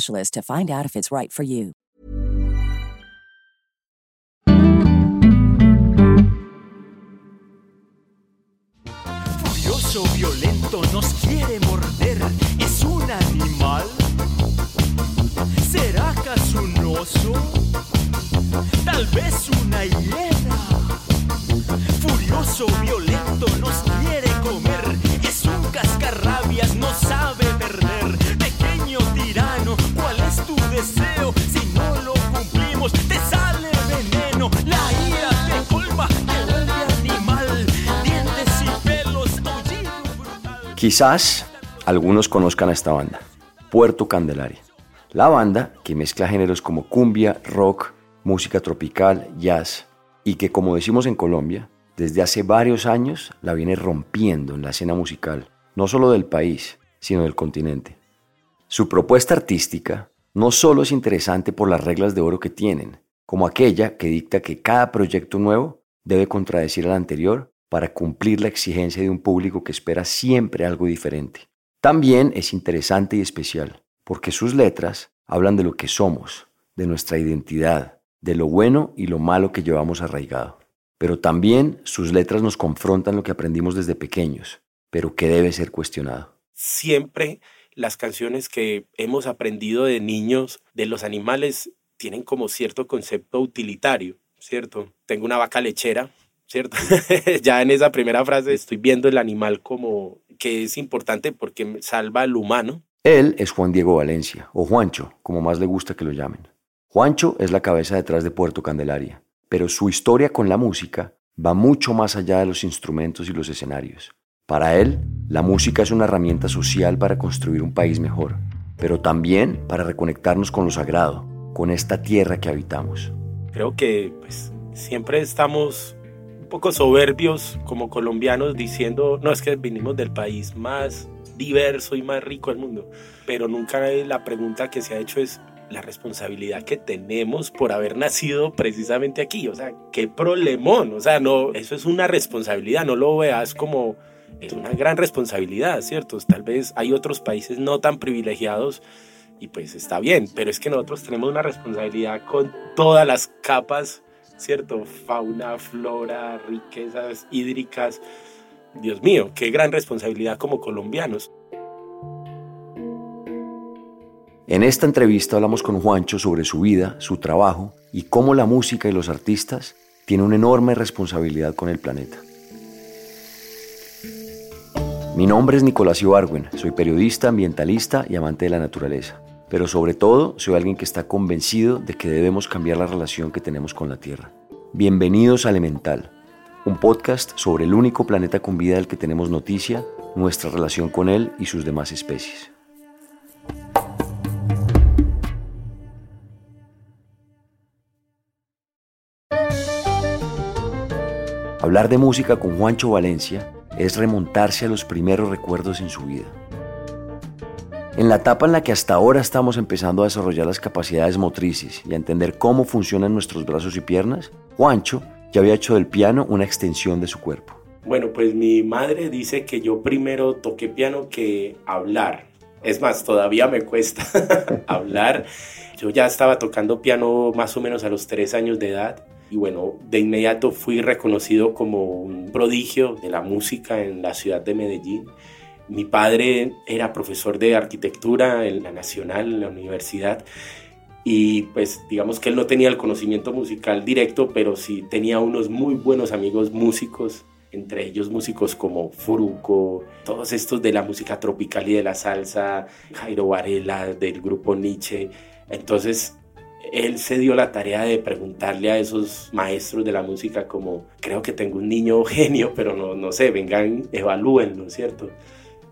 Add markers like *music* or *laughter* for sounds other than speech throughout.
to find out if it's right for you. Furioso, violento, nos quiere morder. ¿Es un animal? ¿Será acaso un oso? Tal vez una hiena. Furioso, violento, Quizás algunos conozcan a esta banda, Puerto Candelaria. La banda que mezcla géneros como cumbia, rock, música tropical, jazz y que como decimos en Colombia, desde hace varios años la viene rompiendo en la escena musical, no solo del país, sino del continente. Su propuesta artística no solo es interesante por las reglas de oro que tienen, como aquella que dicta que cada proyecto nuevo debe contradecir al anterior para cumplir la exigencia de un público que espera siempre algo diferente. También es interesante y especial, porque sus letras hablan de lo que somos, de nuestra identidad, de lo bueno y lo malo que llevamos arraigado. Pero también sus letras nos confrontan lo que aprendimos desde pequeños, pero que debe ser cuestionado. siempre las canciones que hemos aprendido de niños de los animales tienen como cierto concepto utilitario, ¿cierto? Tengo una vaca lechera, ¿cierto? *laughs* ya en esa primera frase estoy viendo el animal como que es importante porque salva al humano. Él es Juan Diego Valencia, o Juancho, como más le gusta que lo llamen. Juancho es la cabeza detrás de Puerto Candelaria, pero su historia con la música va mucho más allá de los instrumentos y los escenarios. Para él, la música es una herramienta social para construir un país mejor, pero también para reconectarnos con lo sagrado, con esta tierra que habitamos. Creo que pues, siempre estamos poco soberbios como colombianos diciendo, no es que vinimos del país más diverso y más rico del mundo, pero nunca la pregunta que se ha hecho es la responsabilidad que tenemos por haber nacido precisamente aquí, o sea, qué problemón, o sea, no, eso es una responsabilidad, no lo veas como es una gran responsabilidad, ¿cierto? Tal vez hay otros países no tan privilegiados y pues está bien, pero es que nosotros tenemos una responsabilidad con todas las capas, ¿cierto? Fauna, flora, riquezas hídricas. Dios mío, qué gran responsabilidad como colombianos. En esta entrevista hablamos con Juancho sobre su vida, su trabajo y cómo la música y los artistas tienen una enorme responsabilidad con el planeta. Mi nombre es Nicolás Ibargüen, soy periodista, ambientalista y amante de la naturaleza, pero sobre todo soy alguien que está convencido de que debemos cambiar la relación que tenemos con la Tierra. Bienvenidos a Elemental, un podcast sobre el único planeta con vida del que tenemos noticia, nuestra relación con él y sus demás especies. Hablar de música con Juancho Valencia es remontarse a los primeros recuerdos en su vida. En la etapa en la que hasta ahora estamos empezando a desarrollar las capacidades motrices y a entender cómo funcionan nuestros brazos y piernas, Juancho ya había hecho del piano una extensión de su cuerpo. Bueno, pues mi madre dice que yo primero toqué piano que hablar. Es más, todavía me cuesta *laughs* hablar. Yo ya estaba tocando piano más o menos a los tres años de edad y bueno, de inmediato fui reconocido como un prodigio de la música en la ciudad de Medellín. Mi padre era profesor de arquitectura en la Nacional, en la universidad, y pues digamos que él no tenía el conocimiento musical directo, pero sí tenía unos muy buenos amigos músicos, entre ellos músicos como Furuco, todos estos de la música tropical y de la salsa, Jairo Varela del grupo Nietzsche. Entonces él se dio la tarea de preguntarle a esos maestros de la música como, creo que tengo un niño genio, pero no, no sé, vengan, evalúenlo, ¿cierto?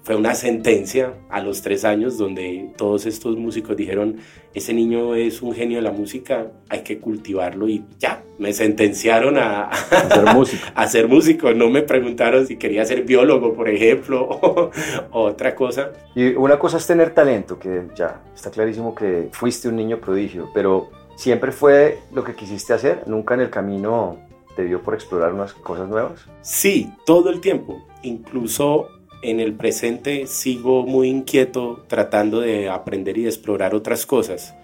Fue una sentencia a los tres años donde todos estos músicos dijeron, ese niño es un genio de la música, hay que cultivarlo y ya, me sentenciaron a, *laughs* a ser músico. a ser músico. No me preguntaron si quería ser biólogo, por ejemplo, *laughs* o, o otra cosa. Y una cosa es tener talento, que ya está clarísimo que fuiste un niño prodigio, pero siempre fue lo que quisiste hacer, nunca en el camino te dio por explorar unas cosas nuevas. Sí, todo el tiempo, incluso en el presente sigo muy inquieto tratando de aprender y explorar otras cosas.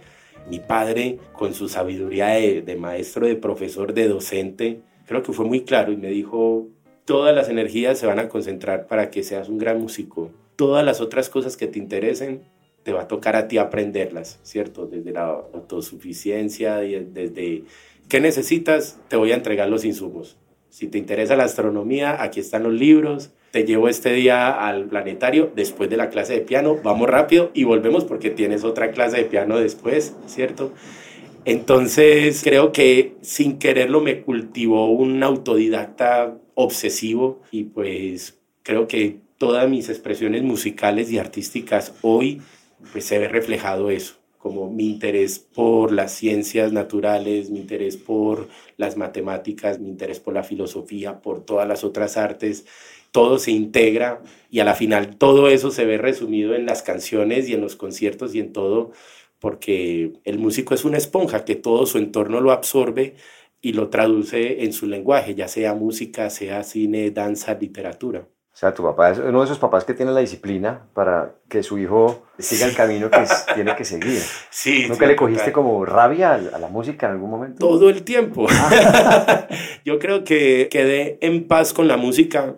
Mi padre, con su sabiduría de, maestro, de profesor, de docente, creo que fue muy claro y me dijo, todas las energías se van a concentrar para que seas un gran músico. Todas las otras cosas que te interesen, te va a tocar a ti aprenderlas, ¿cierto? Desde la autosuficiencia, y desde qué necesitas, te voy a entregar los insumos. Si te interesa la astronomía, aquí están los libros, te llevo este día al planetario después de la clase de piano, vamos rápido y volvemos porque tienes otra clase de piano después, ¿cierto? Entonces creo que sin quererlo me cultivó un autodidacta obsesivo y pues creo que todas mis expresiones musicales y artísticas hoy pues se ve reflejado eso como mi interés por las ciencias naturales, mi interés por las matemáticas, mi interés por la filosofía, por todas las otras artes, todo se integra y a la final todo eso se ve resumido en las canciones y en los conciertos y en todo, porque el músico es una esponja que todo su entorno lo absorbe y lo traduce en su lenguaje, ya sea música, sea cine, danza, literatura. O sea, tu papá es uno de esos papás que tiene la disciplina para que su hijo siga el camino que tiene que seguir. *laughs* Sí. ¿Nunca le cogiste como rabia a, la música en algún momento? Todo el tiempo. *laughs* Yo creo que quedé en paz con la música.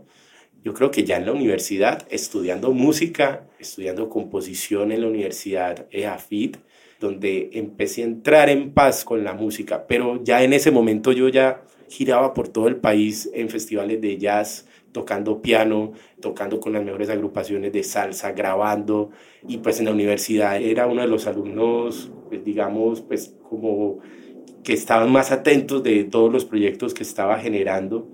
Yo creo que ya en la universidad, estudiando música, estudiando composición en la universidad EAFIT, donde empecé a entrar en paz con la música. Pero ya en ese momento yo ya giraba por todo el país en festivales de jazz, tocando piano, tocando con las mejores agrupaciones de salsa, grabando, y pues en la universidad era uno de los alumnos, pues digamos, pues como que estaban más atentos de todos los proyectos que estaba generando.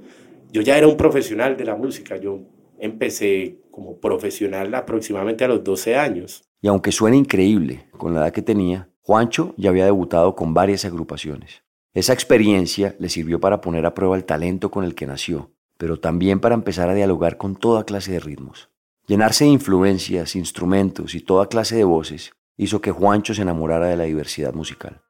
Yo ya era un profesional de la música, yo empecé como profesional aproximadamente a los 12 años. Y aunque suene increíble con la edad que tenía, Juancho ya había debutado con varias agrupaciones. Esa experiencia le sirvió para poner a prueba el talento con el que nació pero también para empezar a dialogar con toda clase de ritmos. Llenarse de influencias, instrumentos y toda clase de voces hizo que Juancho se enamorara de la diversidad musical.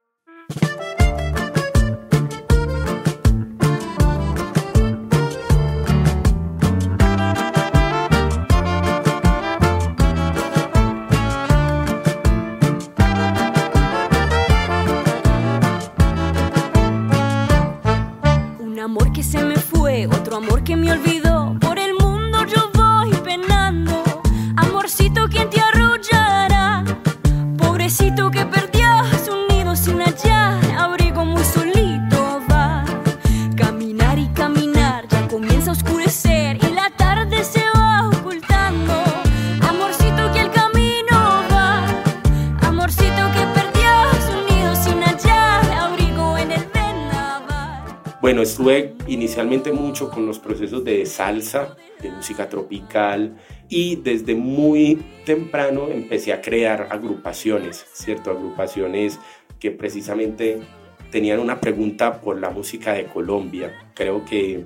Estuve inicialmente mucho con los procesos de salsa, de música tropical y desde muy temprano empecé a crear agrupaciones, ¿cierto? Agrupaciones que precisamente tenían una pregunta por la música de Colombia. Creo que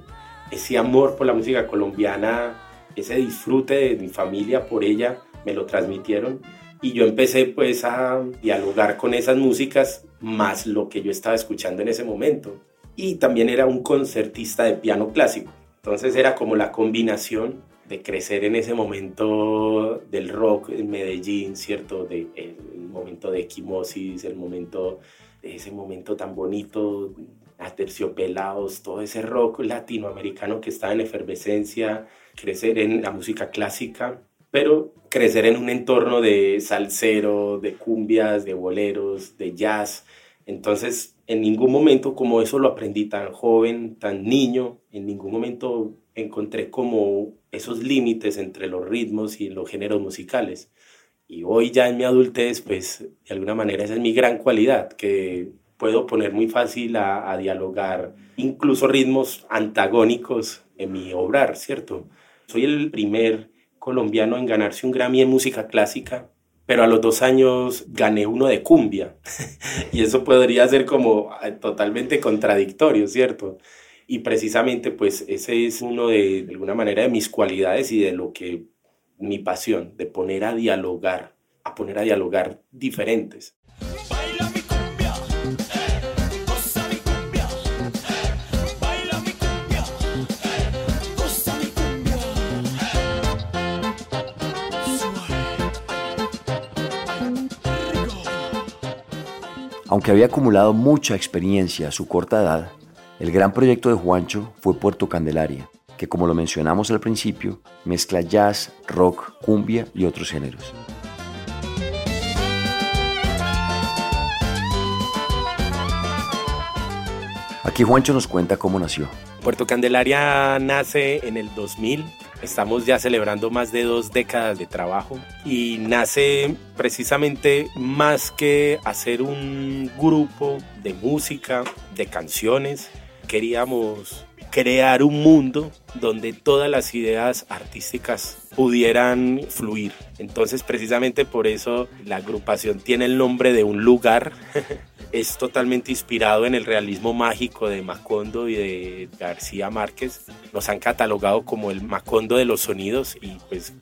ese amor por la música colombiana, ese disfrute de mi familia por ella, me lo transmitieron y yo empecé pues a dialogar con esas músicas más lo que yo estaba escuchando en ese momento. Y también era un concertista de piano clásico. Entonces era como la combinación de crecer en ese momento del rock en Medellín, ¿cierto? De, el momento de equimosis, el momento, ese momento tan bonito, a terciopelados, todo ese rock latinoamericano que estaba en efervescencia, crecer en la música clásica, pero crecer en un entorno de salsero, de cumbias, de boleros, de jazz. Entonces, en ningún momento, como eso lo aprendí tan joven, tan niño, en ningún momento encontré como esos límites entre los ritmos y los géneros musicales. Y hoy ya en mi adultez, pues de alguna manera esa es mi gran cualidad, que puedo poner muy fácil a, a dialogar incluso ritmos antagónicos en mi obrar, ¿cierto? Soy el primer colombiano en ganarse un Grammy en música clásica, pero a los dos años gané uno de cumbia. *laughs* y eso podría ser como ah, totalmente contradictorio, ¿cierto? Y precisamente pues ese es uno de, alguna manera de mis cualidades y de lo que mi pasión, de poner a dialogar, a poner a dialogar diferentes. Aunque había acumulado mucha experiencia a su corta edad, el gran proyecto de Juancho fue Puerto Candelaria, que como lo mencionamos al principio, mezcla jazz, rock, cumbia y otros géneros. Aquí Juancho nos cuenta cómo nació. Puerto Candelaria nace en el 2000. Estamos ya celebrando más de dos décadas de trabajo y nace precisamente más que hacer un grupo de música, de canciones. Queríamos crear un mundo donde todas las ideas artísticas pudieran fluir. Entonces precisamente por eso la agrupación tiene el nombre de un lugar. *laughs* es totalmente inspirado en el realismo mágico de Macondo y de García Márquez. Nos han catalogado como el Macondo de los sonidos y pues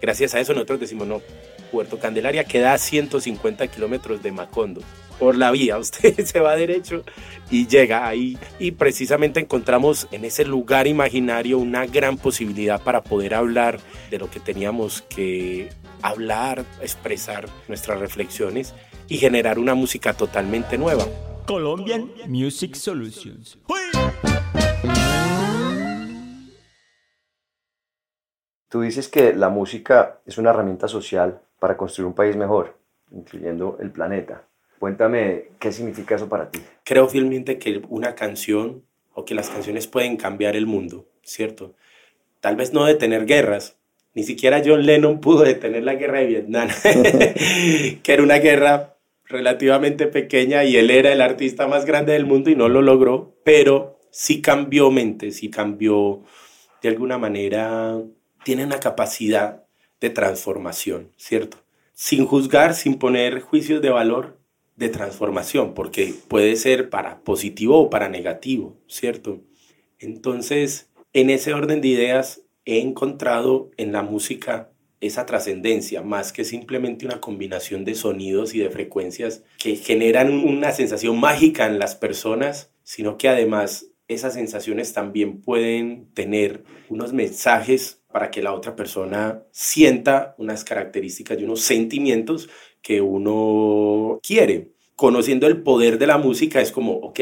gracias a eso nosotros decimos no, Puerto Candelaria queda a 150 kilómetros de Macondo. Por la vía, *laughs* usted se va derecho y llega ahí. Y precisamente encontramos en ese lugar imaginario una gran posibilidad para poder hablar de lo que teníamos que hablar, expresar nuestras reflexiones y generar una música totalmente nueva. Colombian Music Solutions. Tú dices que la música es una herramienta social para construir un país mejor, incluyendo el planeta. Cuéntame qué significa eso para ti. Creo fielmente que una canción o que las canciones pueden cambiar el mundo, ¿cierto? Tal vez no detener guerras. Ni siquiera John Lennon pudo detener la guerra de Vietnam, *laughs* que era una guerra relativamente pequeña y él era el artista más grande del mundo y no lo logró, pero sí cambió mente, sí cambió de alguna manera, tiene una capacidad de transformación, ¿cierto? Sin juzgar, sin poner juicios de valor, de transformación, porque puede ser para positivo o para negativo, ¿cierto? Entonces, en ese orden de ideas, he encontrado en la música esa trascendencia, más que simplemente una combinación de sonidos y de frecuencias que generan una sensación mágica en las personas, sino que además esas sensaciones también pueden tener unos mensajes para que la otra persona sienta unas características y unos sentimientos que uno quiere. Conociendo el poder de la música es como, ok,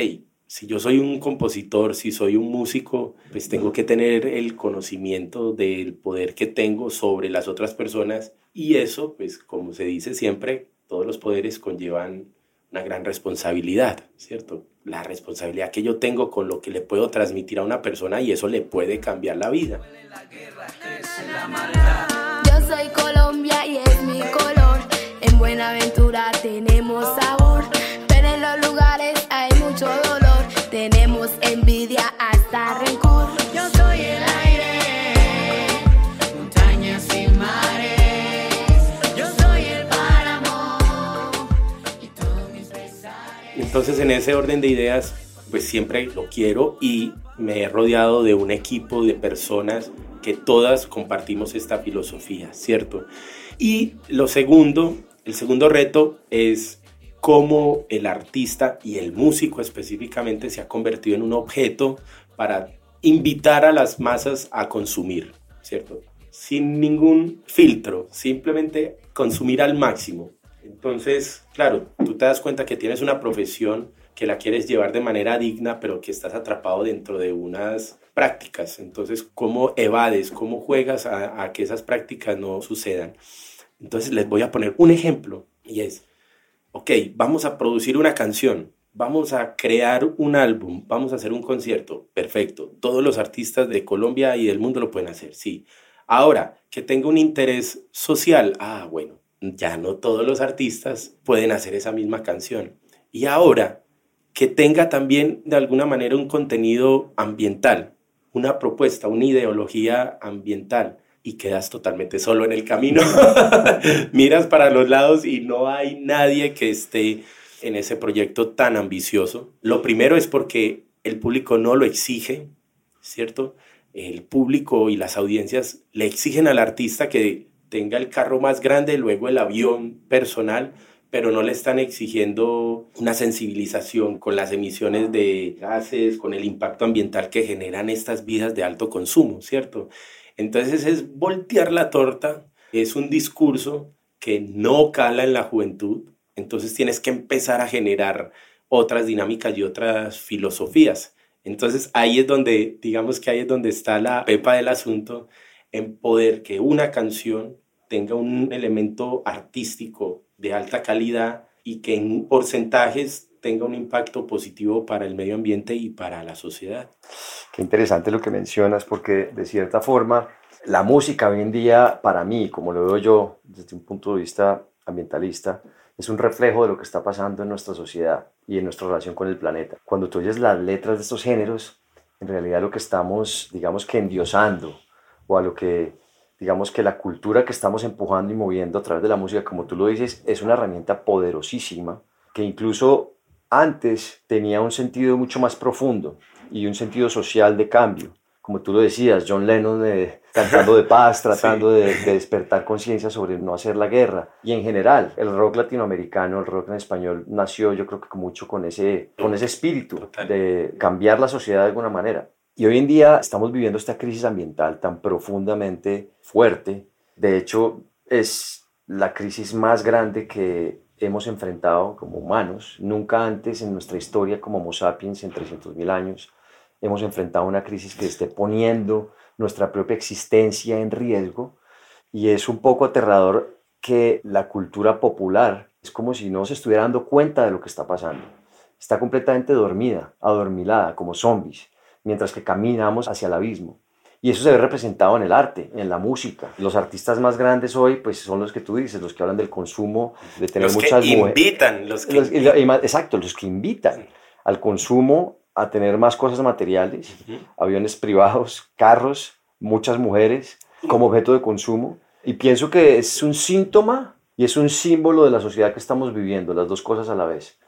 si yo soy un compositor, si soy un músico, pues tengo que tener el conocimiento del poder que tengo sobre las otras personas y eso, pues como se dice siempre, todos los poderes conllevan una gran responsabilidad, ¿cierto? La responsabilidad que yo tengo con lo que le puedo transmitir a una persona y eso le puede cambiar la vida. Yo soy Colombia y es mi color. En Buenaventura tenemos sabor, Tenemos envidia hasta rencor. Yo soy el aire, montañas y mares. Yo soy el páramo y todos mis pesares. Entonces, en ese orden de ideas, pues siempre lo quiero y me he rodeado de un equipo de personas que todas compartimos esta filosofía, ¿cierto? Y lo segundo, el segundo reto es cómo el artista y el músico específicamente se ha convertido en un objeto para invitar a las masas a consumir, ¿cierto? Sin ningún filtro, simplemente consumir al máximo. Entonces, claro, tú te das cuenta que tienes una profesión que la quieres llevar de manera digna, pero que estás atrapado dentro de unas prácticas. Entonces, ¿cómo evades, cómo juegas a, que esas prácticas no sucedan? Entonces, les voy a poner un ejemplo y es, ok, vamos a producir una canción, vamos a crear un álbum, vamos a hacer un concierto, perfecto. Todos los artistas de Colombia y del mundo lo pueden hacer, sí. Ahora, que tenga un interés social, ah, bueno, ya no todos los artistas pueden hacer esa misma canción. Y ahora, que tenga también de alguna manera un contenido ambiental, una propuesta, una ideología ambiental y quedas totalmente solo en el camino. *laughs* Miras para los lados y no hay nadie que esté en ese proyecto tan ambicioso. Lo primero es porque el público no lo exige, ¿cierto? El público y las audiencias le exigen al artista que tenga el carro más grande, luego el avión personal, pero no le están exigiendo una sensibilización con las emisiones de gases, con el impacto ambiental que generan estas vidas de alto consumo, ¿cierto? Entonces es voltear la torta, es un discurso que no cala en la juventud, entonces tienes que empezar a generar otras dinámicas y otras filosofías. Entonces ahí es donde, digamos que ahí es donde está la pepa del asunto, en poder que una canción tenga un elemento artístico de alta calidad y que en porcentajes tenga un impacto positivo para el medio ambiente y para la sociedad. Qué interesante lo que mencionas, porque de cierta forma la música hoy en día, para mí, como lo veo yo desde un punto de vista ambientalista, es un reflejo de lo que está pasando en nuestra sociedad y en nuestra relación con el planeta. Cuando tú oyes las letras de estos géneros, en realidad lo que estamos, digamos que endiosando, o a lo que digamos que la cultura que estamos empujando y moviendo a través de la música, como tú lo dices, es una herramienta poderosísima que incluso antes tenía un sentido mucho más profundo y un sentido social de cambio. Como tú lo decías, John Lennon eh, cantando de paz, *laughs* tratando de, despertar conciencia sobre no hacer la guerra. Y en general, el rock latinoamericano, el rock en español, nació yo creo que mucho con ese, con ese espíritu de cambiar la sociedad de alguna manera. Y hoy en día estamos viviendo esta crisis ambiental tan profundamente fuerte. De hecho, es la crisis más grande que hemos enfrentado como humanos. Nunca antes en nuestra historia como Homo sapiens, en 300.000 años, hemos enfrentado una crisis que esté poniendo nuestra propia existencia en riesgo. Y es un poco aterrador que la cultura popular es como si no se estuviera dando cuenta de lo que está pasando. Está completamente dormida, adormilada, como zombies mientras que caminamos hacia el abismo. Y eso se ve representado en el arte, en la música. Los artistas más grandes hoy, pues son los que tú dices, los que hablan del consumo, de tener los muchas que invitan, los que Exacto, los que invitan al consumo, a tener más cosas materiales, aviones privados, carros, muchas mujeres como objeto de consumo. Y pienso que es un síntoma y es un símbolo de la sociedad que estamos viviendo, las dos cosas a la vez.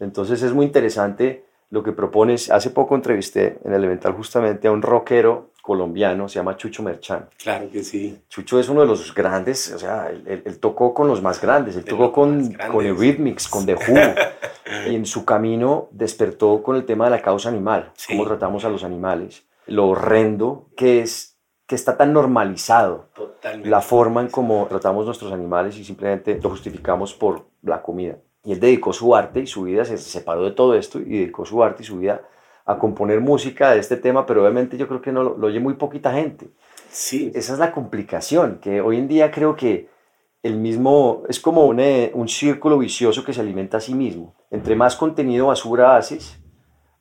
Entonces es muy interesante lo que propones. Hace poco entrevisté en el Elemental justamente a un rockero colombiano, se llama Chucho Merchán. Claro que sí. Chucho es uno de los grandes, o sea, él, tocó con los más grandes, él tocó con, con Eurythmics, con The Who, y *laughs* en su camino despertó con el tema de la causa animal, cómo tratamos a los animales, lo horrendo que es que está tan normalizado Totalmente. la forma en cómo tratamos nuestros animales y simplemente lo justificamos por la comida. Y él dedicó su arte y su vida, se separó de todo esto y dedicó su arte y su vida a componer música de este tema, pero obviamente yo creo que no lo, oye muy poquita gente. Sí. Esa es la complicación, que hoy en día creo que el mismo, es como un, eh, un círculo vicioso que se alimenta a sí mismo. Entre más contenido basura haces,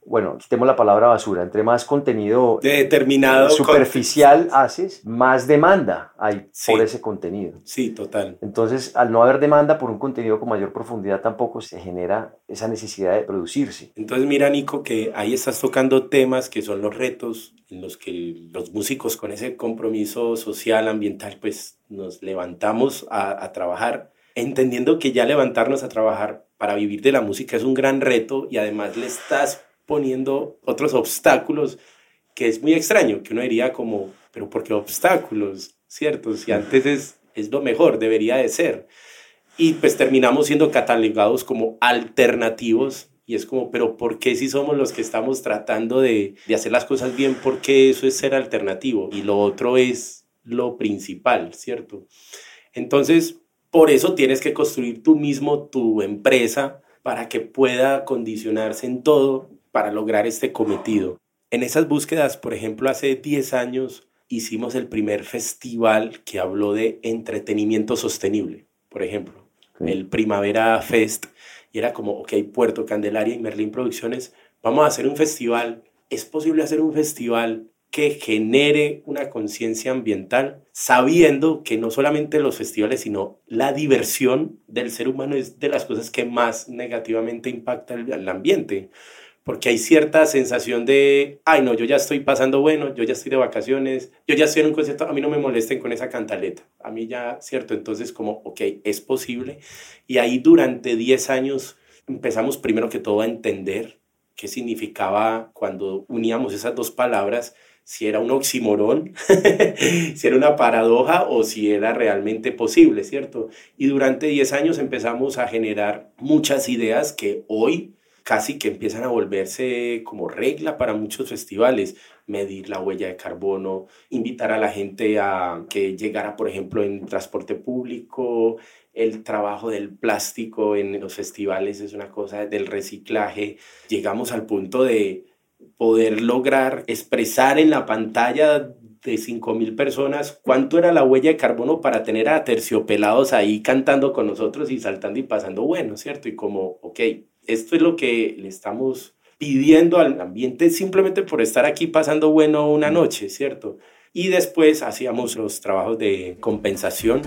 bueno, quitemos la palabra basura, entre más contenido determinado superficial haces, más demanda hay por ese contenido. Sí, total. Entonces, al no haber demanda por un contenido con mayor profundidad, tampoco se genera esa necesidad de producirse. Entonces, mira, Nico, que ahí estás tocando temas que son los retos en los que los músicos con ese compromiso social, ambiental, pues nos levantamos a, a trabajar, entendiendo que ya levantarnos a trabajar para vivir de la música es un gran reto y además le estás poniendo otros obstáculos que es muy extraño, que uno diría como, pero ¿por qué obstáculos? ¿Cierto? Si antes es, es lo mejor, debería de ser. Y pues terminamos siendo catalogados como alternativos y es como, pero ¿por qué si somos los que estamos tratando de, de hacer las cosas bien? ¿Por qué eso es ser alternativo? Y lo otro es lo principal, ¿cierto? Entonces, por eso tienes que construir tú mismo tu empresa para que pueda condicionarse en todo para lograr este cometido. En esas búsquedas, por ejemplo, hace 10 años hicimos el primer festival que habló de entretenimiento sostenible, por ejemplo, el Primavera Fest, y era como, ok, Puerto Candelaria y Merlín Producciones, vamos a hacer un festival. ¿Es posible hacer un festival que genere una conciencia ambiental, sabiendo que no solamente los festivales, sino la diversión del ser humano es de las cosas que más negativamente impacta el, ambiente? Porque hay cierta sensación de, ay no, yo ya estoy pasando bueno, yo ya estoy de vacaciones, yo ya estoy en un concierto, a mí no me molesten con esa cantaleta, a mí ya, ¿cierto? Entonces como, ok, es posible. Y ahí durante 10 años empezamos primero que todo a entender qué significaba cuando uníamos esas dos palabras, si era un oximorón, *laughs* si era una paradoja o si era realmente posible, ¿cierto? Y durante 10 años empezamos a generar muchas ideas que hoy casi que empiezan a volverse como regla para muchos festivales, medir la huella de carbono, invitar a la gente a que llegara, por ejemplo, en transporte público, el trabajo del plástico en los festivales es una cosa del reciclaje. Llegamos al punto de poder lograr expresar en la pantalla de 5.000 personas cuánto era la huella de carbono para tener a terciopelados ahí cantando con nosotros y saltando y pasando bueno, ¿cierto? Y como, ok, esto es lo que le estamos pidiendo al ambiente simplemente por estar aquí pasando bueno una noche, ¿cierto? Y después hacíamos los trabajos de compensación.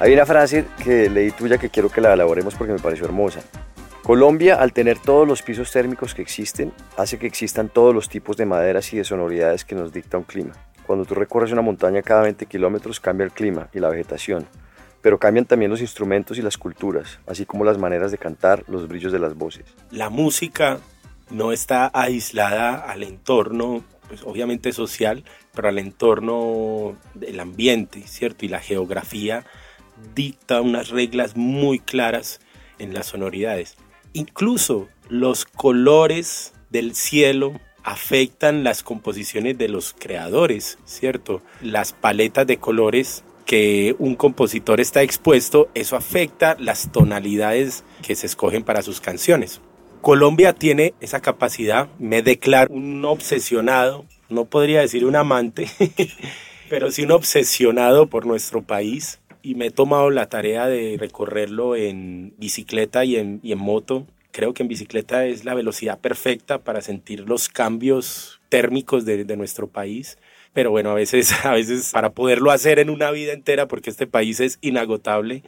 Hay una frase que leí tuya que quiero que la elaboremos porque me pareció hermosa. Colombia, al tener todos los pisos térmicos que existen, hace que existan todos los tipos de maderas y de sonoridades que nos dicta un clima. Cuando tú recorres una montaña cada 20 kilómetros cambia el clima y la vegetación, pero cambian también los instrumentos y las culturas, así como las maneras de cantar, los brillos de las voces. La música no está aislada al entorno, pues obviamente social, pero al entorno del ambiente, ¿cierto? Y la geografía dicta unas reglas muy claras en las sonoridades. Incluso los colores del cielo afectan las composiciones de los creadores, ¿cierto? Las paletas de colores que un compositor está expuesto, eso afecta las tonalidades que se escogen para sus canciones. Colombia tiene esa capacidad, me declaro un obsesionado, no podría decir un amante, *laughs* pero sí un obsesionado por nuestro país y me he tomado la tarea de recorrerlo en bicicleta y en, y en moto. Creo que en bicicleta es la velocidad perfecta para sentir los cambios térmicos de, de nuestro país pero bueno, a veces, *laughs* a veces para poderlo hacer en una vida entera, porque este país es inagotable,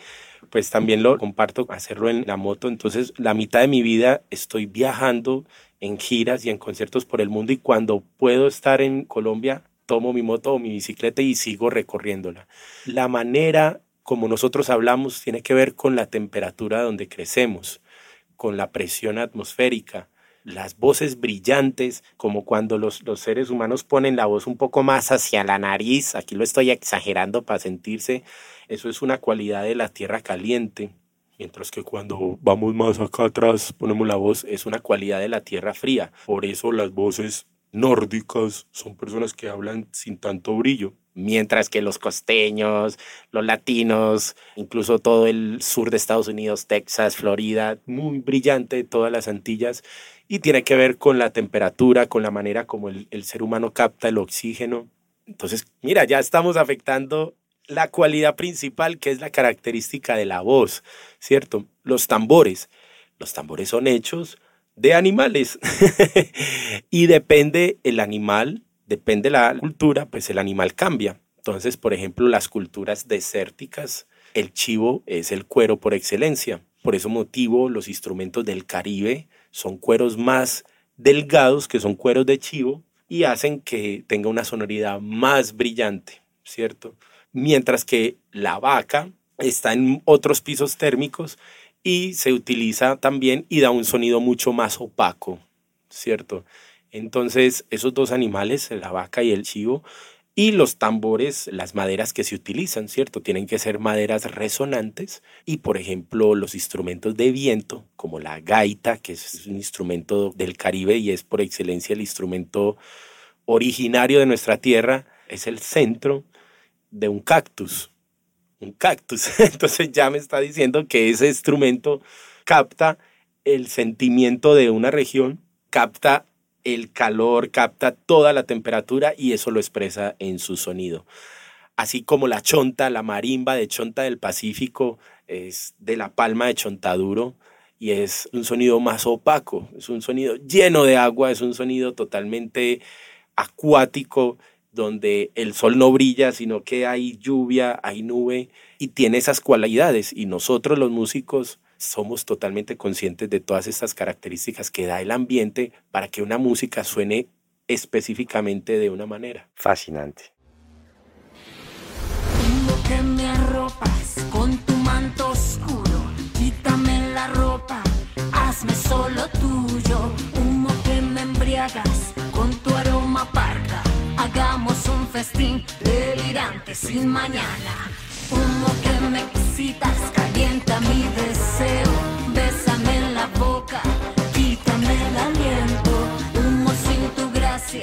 pues también lo comparto hacerlo en la moto. Entonces, la mitad de mi vida estoy viajando en giras y en conciertos por el mundo y cuando puedo estar en Colombia, tomo mi moto o mi bicicleta y sigo recorriéndola. La manera como nosotros hablamos tiene que ver con la temperatura donde crecemos, con la presión atmosférica, las voces brillantes, como cuando los, los, seres humanos ponen la voz un poco más hacia la nariz, aquí lo estoy exagerando para sentirse, eso es una cualidad de la tierra caliente, mientras que cuando vamos más acá atrás ponemos la voz, es una cualidad de la tierra fría, por eso las voces nórdicas son personas que hablan sin tanto brillo. Mientras que los costeños, los latinos, incluso todo el sur de Estados Unidos, Texas, Florida, muy brillante, todas las Antillas, y tiene que ver con la temperatura, con la manera como el, el ser humano capta el oxígeno. Entonces, mira, ya estamos afectando la cualidad principal que es la característica de la voz, ¿cierto? Los tambores. Los tambores son hechos de animales. *laughs* y depende el animal, depende la cultura, pues el animal cambia. Entonces, por ejemplo, las culturas desérticas, el chivo es el cuero por excelencia. Por ese motivo, los instrumentos del Caribe son cueros más delgados, que son cueros de chivo, y hacen que tenga una sonoridad más brillante, ¿cierto? Mientras que la vaca está en otros pisos térmicos y se utiliza también y da un sonido mucho más opaco, ¿cierto? Entonces, esos dos animales, la vaca y el chivo, y los tambores, las maderas que se utilizan, ¿cierto? Tienen que ser maderas resonantes y, por ejemplo, los instrumentos de viento, como la gaita, que es un instrumento del Caribe y es por excelencia el instrumento originario de nuestra tierra, es el centro de un cactus, un cactus. *laughs* Entonces ya me está diciendo que ese instrumento capta el sentimiento de una región, capta el calor, capta toda la temperatura y eso lo expresa en su sonido. Así como la chonta, la marimba de chonta del Pacífico es de la palma de chontaduro y es un sonido más opaco, es un sonido lleno de agua, es un sonido totalmente acuático donde el sol no brilla, sino que hay lluvia, hay nube y tiene esas cualidades. Y nosotros los músicos somos totalmente conscientes de todas estas características que da el ambiente para que una música suene específicamente de una manera. Fascinante. Como que me arropas con tu manto oscuro, quítame la ropa, hazme solo tuyo, humo que me embriagas con tu aroma parca. Hagamos un festín delirante sin mañana. Humo que me excitas, calienta mi deseo. Bésame en la boca, quítame el aliento. Humo sin tu gracia,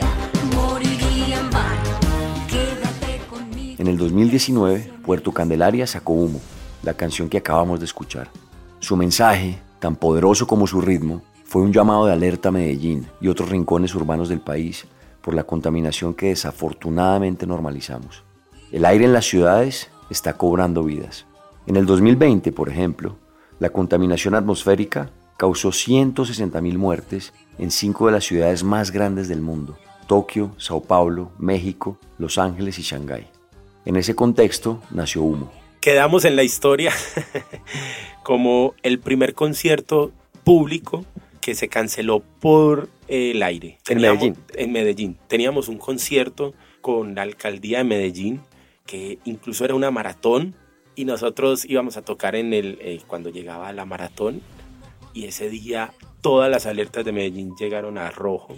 moriría en vano. Quédate conmigo. En el 2019, Puerto Candelaria sacó Humo, la canción que acabamos de escuchar. Su mensaje, tan poderoso como su ritmo, fue un llamado de alerta a Medellín y otros rincones urbanos del país por la contaminación que desafortunadamente normalizamos. El aire en las ciudades está cobrando vidas. En el 2020, por ejemplo, la contaminación atmosférica causó 160.000 muertes en cinco de las ciudades más grandes del mundo, Tokio, Sao Paulo, México, Los Ángeles y Shanghái. En ese contexto nació Humo. Quedamos en la historia *laughs* como el primer concierto público que se canceló por el aire. En Medellín. En Medellín. Teníamos un concierto con la alcaldía de Medellín, que incluso era una maratón, y nosotros íbamos a tocar en el, eh, cuando llegaba la maratón, y ese día todas las alertas de Medellín llegaron a rojo,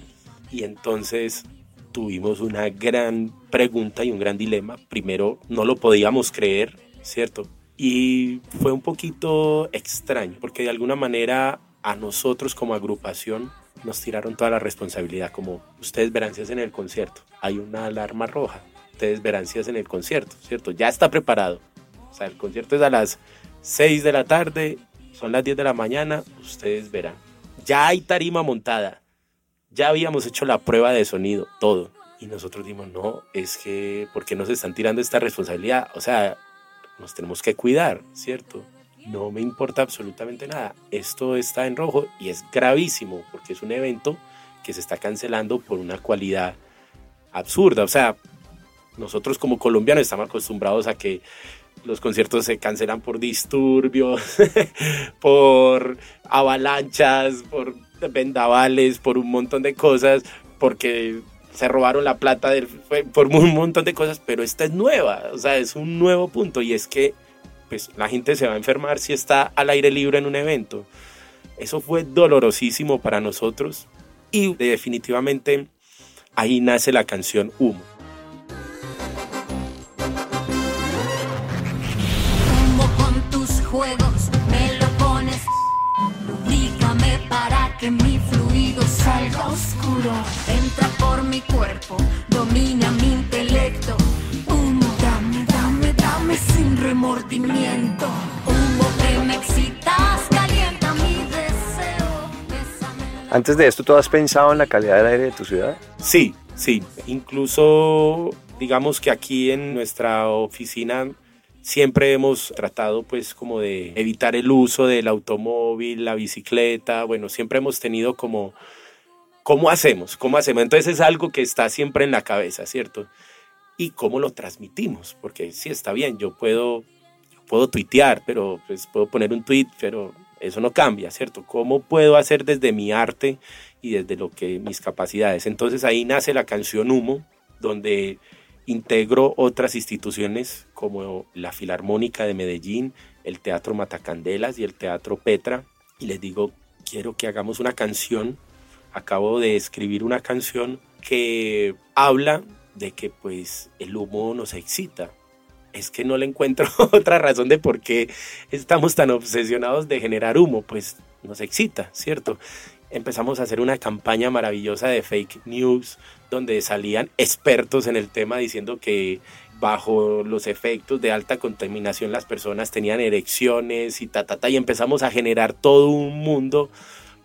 y entonces tuvimos una gran pregunta y un gran dilema. Primero, no lo podíamos creer, ¿cierto? Y fue un poquito extraño, porque de alguna manera a nosotros como agrupación nos tiraron toda la responsabilidad, como ustedes verán si hacen el concierto, hay una alarma roja, ustedes verán si hacen el concierto, ¿cierto? Ya está preparado. O sea, el concierto es a las 6 de la tarde, son las 10 de la mañana, ustedes verán. Ya hay tarima montada, ya habíamos hecho la prueba de sonido, todo. Y nosotros dijimos, no, es que, ¿por qué nos están tirando esta responsabilidad? O sea, nos tenemos que cuidar, ¿cierto? No me importa absolutamente nada. Esto está en rojo y es gravísimo porque es un evento que se está cancelando por una cualidad absurda. O sea, nosotros como colombianos estamos acostumbrados a que los conciertos se cancelan por disturbios, *laughs* por avalanchas, por vendavales, por un montón de cosas, porque se robaron la plata del, por un montón de cosas, pero esta es nueva, o sea, es un nuevo punto y es que pues la gente se va a enfermar si está al aire libre en un evento. Eso fue dolorosísimo para nosotros y definitivamente ahí nace la canción. Humo juegos, me lo pones. Dígame para que mi fluido salga oscuro. Entra por mi cuerpo, domina mi intelecto. Humo, dame, dame, dame sin remordimiento. Humo que me excitas, calienta mi deseo. Bésame la Antes de esto, ¿tú has pensado en la calidad del aire de tu ciudad? Sí, sí. Incluso digamos que aquí en nuestra oficina siempre hemos tratado pues como de evitar el uso del automóvil, la bicicleta, bueno, siempre hemos tenido como, ¿cómo hacemos? ¿Cómo hacemos? Entonces es algo que está siempre en la cabeza, ¿cierto? Y cómo lo transmitimos, porque sí está bien, yo puedo, puedo tuitear, pero pues puedo poner un tweet, pero eso no cambia, ¿cierto? ¿Cómo puedo hacer desde mi arte y desde lo que mis capacidades? Entonces ahí nace la canción Humo, donde integro otras instituciones como la Filarmónica de Medellín, el Teatro Matacandelas y el Teatro Petra y les digo, quiero que hagamos una canción. Acabo de escribir una canción que habla de que pues el humo nos excita. Es que no le encuentro *laughs* otra razón de por qué estamos tan obsesionados de generar humo, pues nos excita, ¿cierto? Empezamos a hacer una campaña maravillosa de fake news, donde salían expertos en el tema diciendo que bajo los efectos de alta contaminación las personas tenían erecciones y ta, ta, ta, y empezamos a generar todo un mundo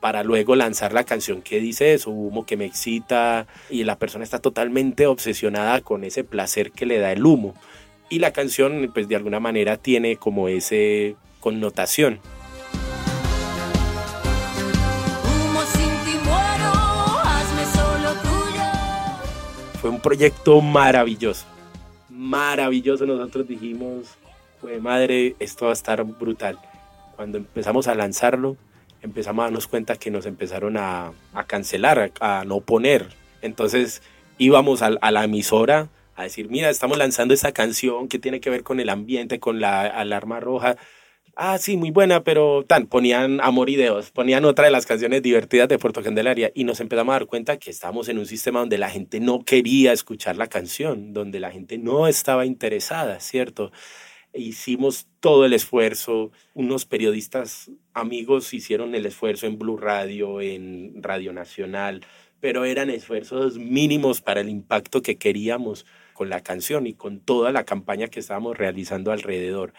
para luego lanzar la canción que dice eso, humo que me excita y la persona está totalmente obsesionada con ese placer que le da el humo. Y la canción pues de alguna manera tiene como ese connotación. Fue un proyecto maravilloso. Maravilloso. Nosotros dijimos, pues madre, esto va a estar brutal. Cuando empezamos a lanzarlo, empezamos a darnos cuenta que nos empezaron a, cancelar, a, no poner. Entonces íbamos a, a la emisora a decir, mira, estamos lanzando esta canción que tiene que ver con el ambiente, con la alarma roja ah, sí, muy buena, pero tan, ponían Amor y Dios, ponían otra de las canciones divertidas de Puerto Candelaria y nos empezamos a dar cuenta que estábamos en un sistema donde la gente no quería escuchar la canción, donde la gente no estaba interesada, ¿cierto? Hicimos todo el esfuerzo, unos periodistas amigos hicieron el esfuerzo en Blue Radio, en Radio Nacional, pero eran esfuerzos mínimos para el impacto que queríamos con la canción y con toda la campaña que estábamos realizando alrededor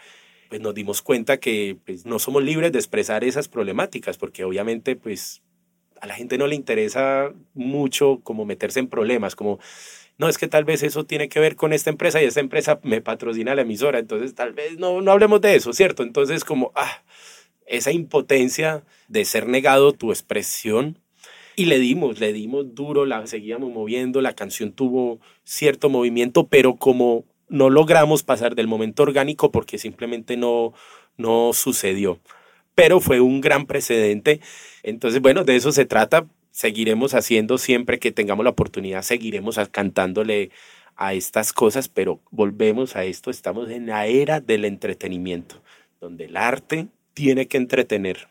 pues nos dimos cuenta que pues, no somos libres de expresar esas problemáticas, porque obviamente pues a la gente no le interesa mucho como meterse en problemas, como no, es que tal vez eso tiene que ver con esta empresa y esta empresa me patrocina la emisora, entonces tal vez no, no hablemos de eso, ¿cierto? Entonces como, ah, esa impotencia de ser negado tu expresión y le dimos, le dimos duro, la seguíamos moviendo, la canción tuvo cierto movimiento, pero como no logramos pasar del momento orgánico porque simplemente no, no sucedió. Pero fue un gran precedente. Entonces, bueno, de eso se trata. Seguiremos haciendo siempre que tengamos la oportunidad, seguiremos cantándole a estas cosas, pero volvemos a esto, estamos en la era del entretenimiento, donde el arte tiene que entretener,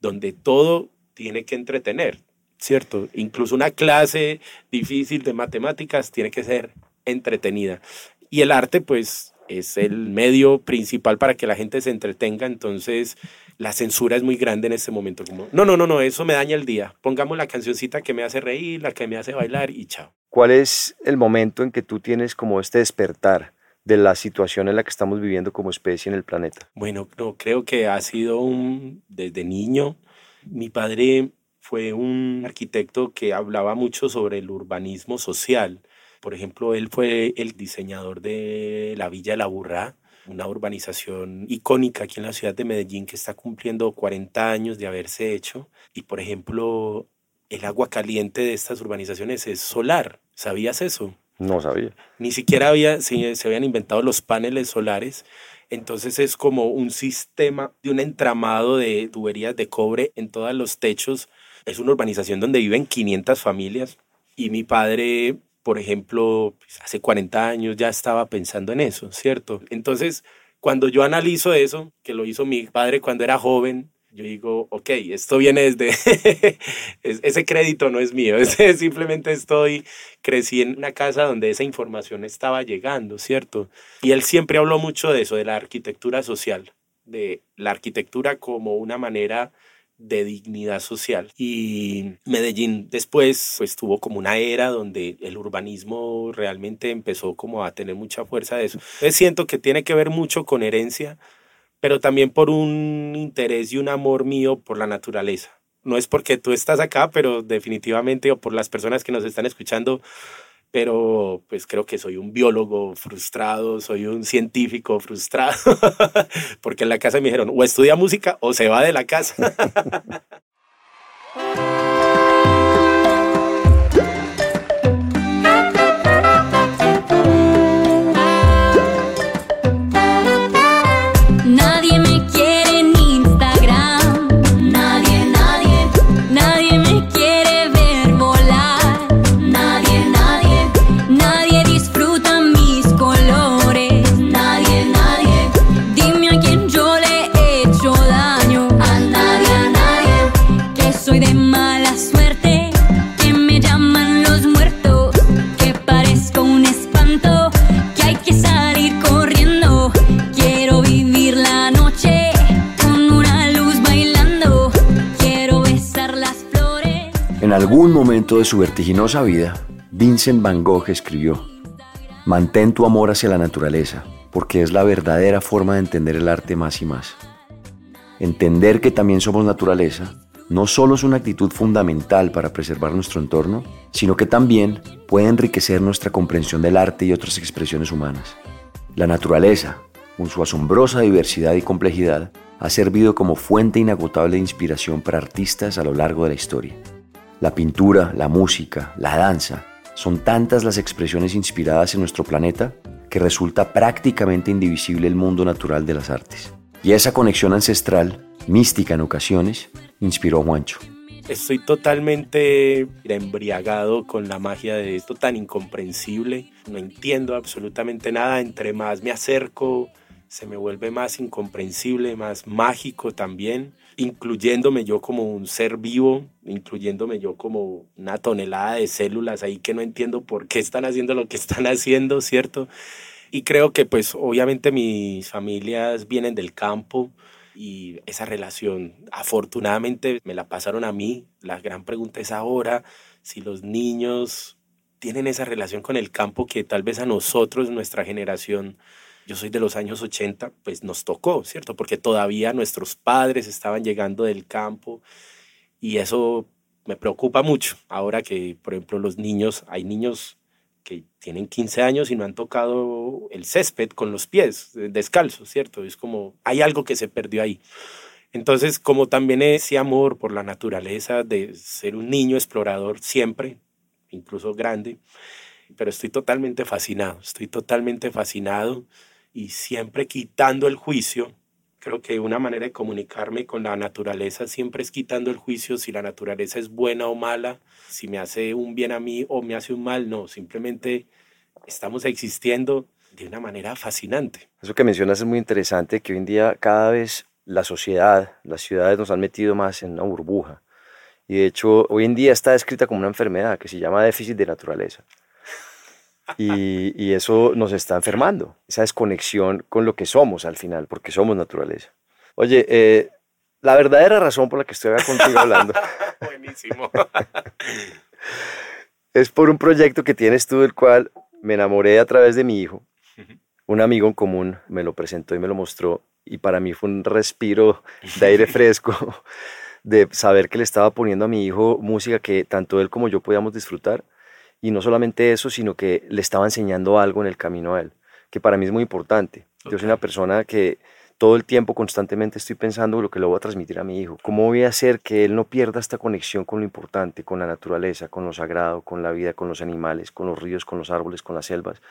donde todo tiene que entretener, ¿cierto? Incluso una clase difícil de matemáticas tiene que ser entretenida. Y el arte, pues, es el medio principal para que la gente se entretenga, entonces la censura es muy grande en este momento. Como, no, no, no, no, eso me daña el día. Pongamos la cancioncita que me hace reír, la que me hace bailar y chao. ¿Cuál es el momento en que tú tienes como este despertar de la situación en la que estamos viviendo como especie en el planeta? Bueno, no, creo que ha sido un, desde niño, mi padre fue un arquitecto que hablaba mucho sobre el urbanismo social por ejemplo, él fue el diseñador de la Villa La Burra, una urbanización icónica aquí en la ciudad de Medellín que está cumpliendo 40 años de haberse hecho. Y, por ejemplo, el agua caliente de estas urbanizaciones es solar. ¿Sabías eso? No sabía. Ni siquiera había, se, se habían inventado los paneles solares. Entonces es como un sistema de un entramado de tuberías de cobre en todos los techos. Es una urbanización donde viven 500 familias. Y mi padre por ejemplo, pues, hace 40 años ya estaba pensando en eso, ¿cierto? Entonces, cuando yo analizo eso, que lo hizo mi padre cuando era joven, yo digo, ok, esto viene desde, *laughs* ese crédito no es mío, *laughs* simplemente estoy, crecí en una casa donde esa información estaba llegando, ¿cierto? Y él siempre habló mucho de eso, de la arquitectura social, de la arquitectura como una manera de dignidad social. Y Medellín después pues tuvo como una era donde el urbanismo realmente empezó como a tener mucha fuerza de eso. Entonces siento que tiene que ver mucho con herencia, pero también por un interés y un amor mío por la naturaleza. No es porque tú estás acá, pero definitivamente o por las personas que nos están escuchando, pero pues creo que soy un biólogo frustrado, soy un científico frustrado, *laughs* porque en la casa me dijeron, o estudia música o se va de la casa. *laughs* algún momento de su vertiginosa vida, Vincent Van Gogh escribió, Mantén tu amor hacia la naturaleza, porque es la verdadera forma de entender el arte más y más. Entender que también somos naturaleza no solo es una actitud fundamental para preservar nuestro entorno, sino que también puede enriquecer nuestra comprensión del arte y otras expresiones humanas. La naturaleza, con su asombrosa diversidad y complejidad, ha servido como fuente inagotable de inspiración para artistas a lo largo de la historia. La pintura, la música, la danza, son tantas las expresiones inspiradas en nuestro planeta que resulta prácticamente indivisible el mundo natural de las artes. Y esa conexión ancestral, mística en ocasiones, inspiró a Juancho. Estoy totalmente embriagado con la magia de esto tan incomprensible. No entiendo absolutamente nada. Entre más me acerco, se me vuelve más incomprensible, más mágico también, incluyéndome yo como un ser vivo, incluyéndome yo como una tonelada de células ahí que no entiendo por qué están haciendo lo que están haciendo, ¿cierto? Y creo que pues obviamente mis familias vienen del campo y esa relación afortunadamente me la pasaron a mí. La gran pregunta es ahora si los niños tienen esa relación con el campo que tal vez a nosotros, nuestra generación, yo soy de los años 80, pues nos tocó, ¿cierto? Porque todavía nuestros padres estaban llegando del campo y eso me preocupa mucho. Ahora que, por ejemplo, los niños, hay niños que tienen 15 años y no han tocado el césped con los pies descalzos, ¿cierto? Es como, hay algo que se perdió ahí. Entonces, como también ese amor por la naturaleza de ser un niño explorador siempre, incluso grande, pero estoy totalmente fascinado, estoy totalmente fascinado y siempre quitando el juicio. Creo que una manera de comunicarme con la naturaleza siempre es quitando el juicio si la naturaleza es buena o mala, si me hace un bien a mí o me hace un mal, no, simplemente estamos existiendo de una manera fascinante. Eso que mencionas es muy interesante, que hoy en día cada vez la sociedad, las ciudades nos han metido más en una burbuja. Y de hecho, hoy en día está descrita como una enfermedad que se llama déficit de naturaleza. Y, y, eso nos está enfermando, esa desconexión con lo que somos al final, porque somos naturaleza. Oye, eh, la verdadera razón por la que estoy acá contigo hablando. *laughs* Buenísimo. es por un proyecto que tienes tú, del cual me enamoré a través de mi hijo. Un amigo en común me lo presentó y me lo mostró, y para mí fue un respiro de aire fresco *laughs* de saber que le estaba poniendo a mi hijo música que tanto él como yo podíamos disfrutar y no solamente eso, sino que le estaba enseñando algo en el camino a él, que para mí es muy importante. Okay. Yo soy una persona que todo el tiempo, constantemente estoy pensando lo que le voy a transmitir a mi hijo. ¿Cómo voy a hacer que él no pierda esta conexión con lo importante, con la naturaleza, con lo sagrado, con la vida, con los animales, con los ríos, con los árboles, con las selvas?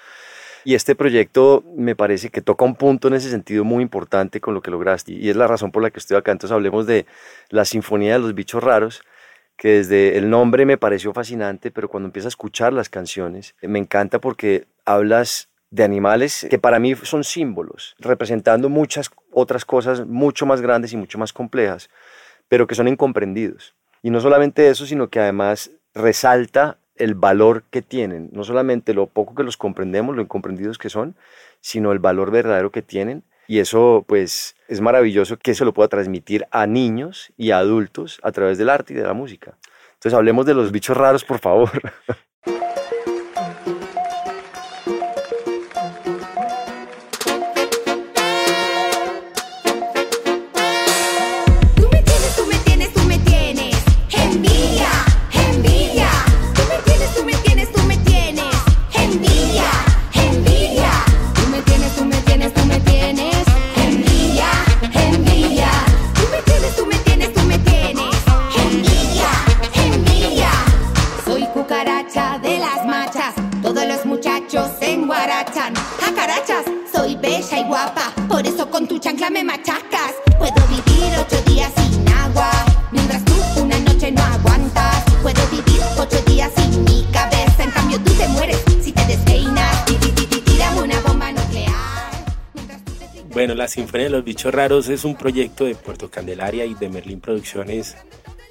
Y este proyecto me parece que toca un punto en ese sentido muy importante con lo que lograste. Y es la razón por la que estoy acá. Entonces hablemos de la Sinfonía de los Bichos Raros, que desde el nombre me pareció fascinante, pero cuando empiezo a escuchar las canciones, me encanta porque hablas de animales que para mí son símbolos, representando muchas otras cosas mucho más grandes y mucho más complejas, pero que son incomprendidos. Y no solamente eso, sino que además resalta el valor que tienen, no solamente lo poco que los comprendemos, lo incomprendidos que son, sino el valor verdadero que tienen. Y eso pues es maravilloso que se lo pueda transmitir a niños y a adultos a través del arte y de la música. Entonces hablemos de los bichos raros, por favor. *laughs* Sinfonía de los Bichos Raros es un proyecto de Puerto Candelaria y de Merlín Producciones.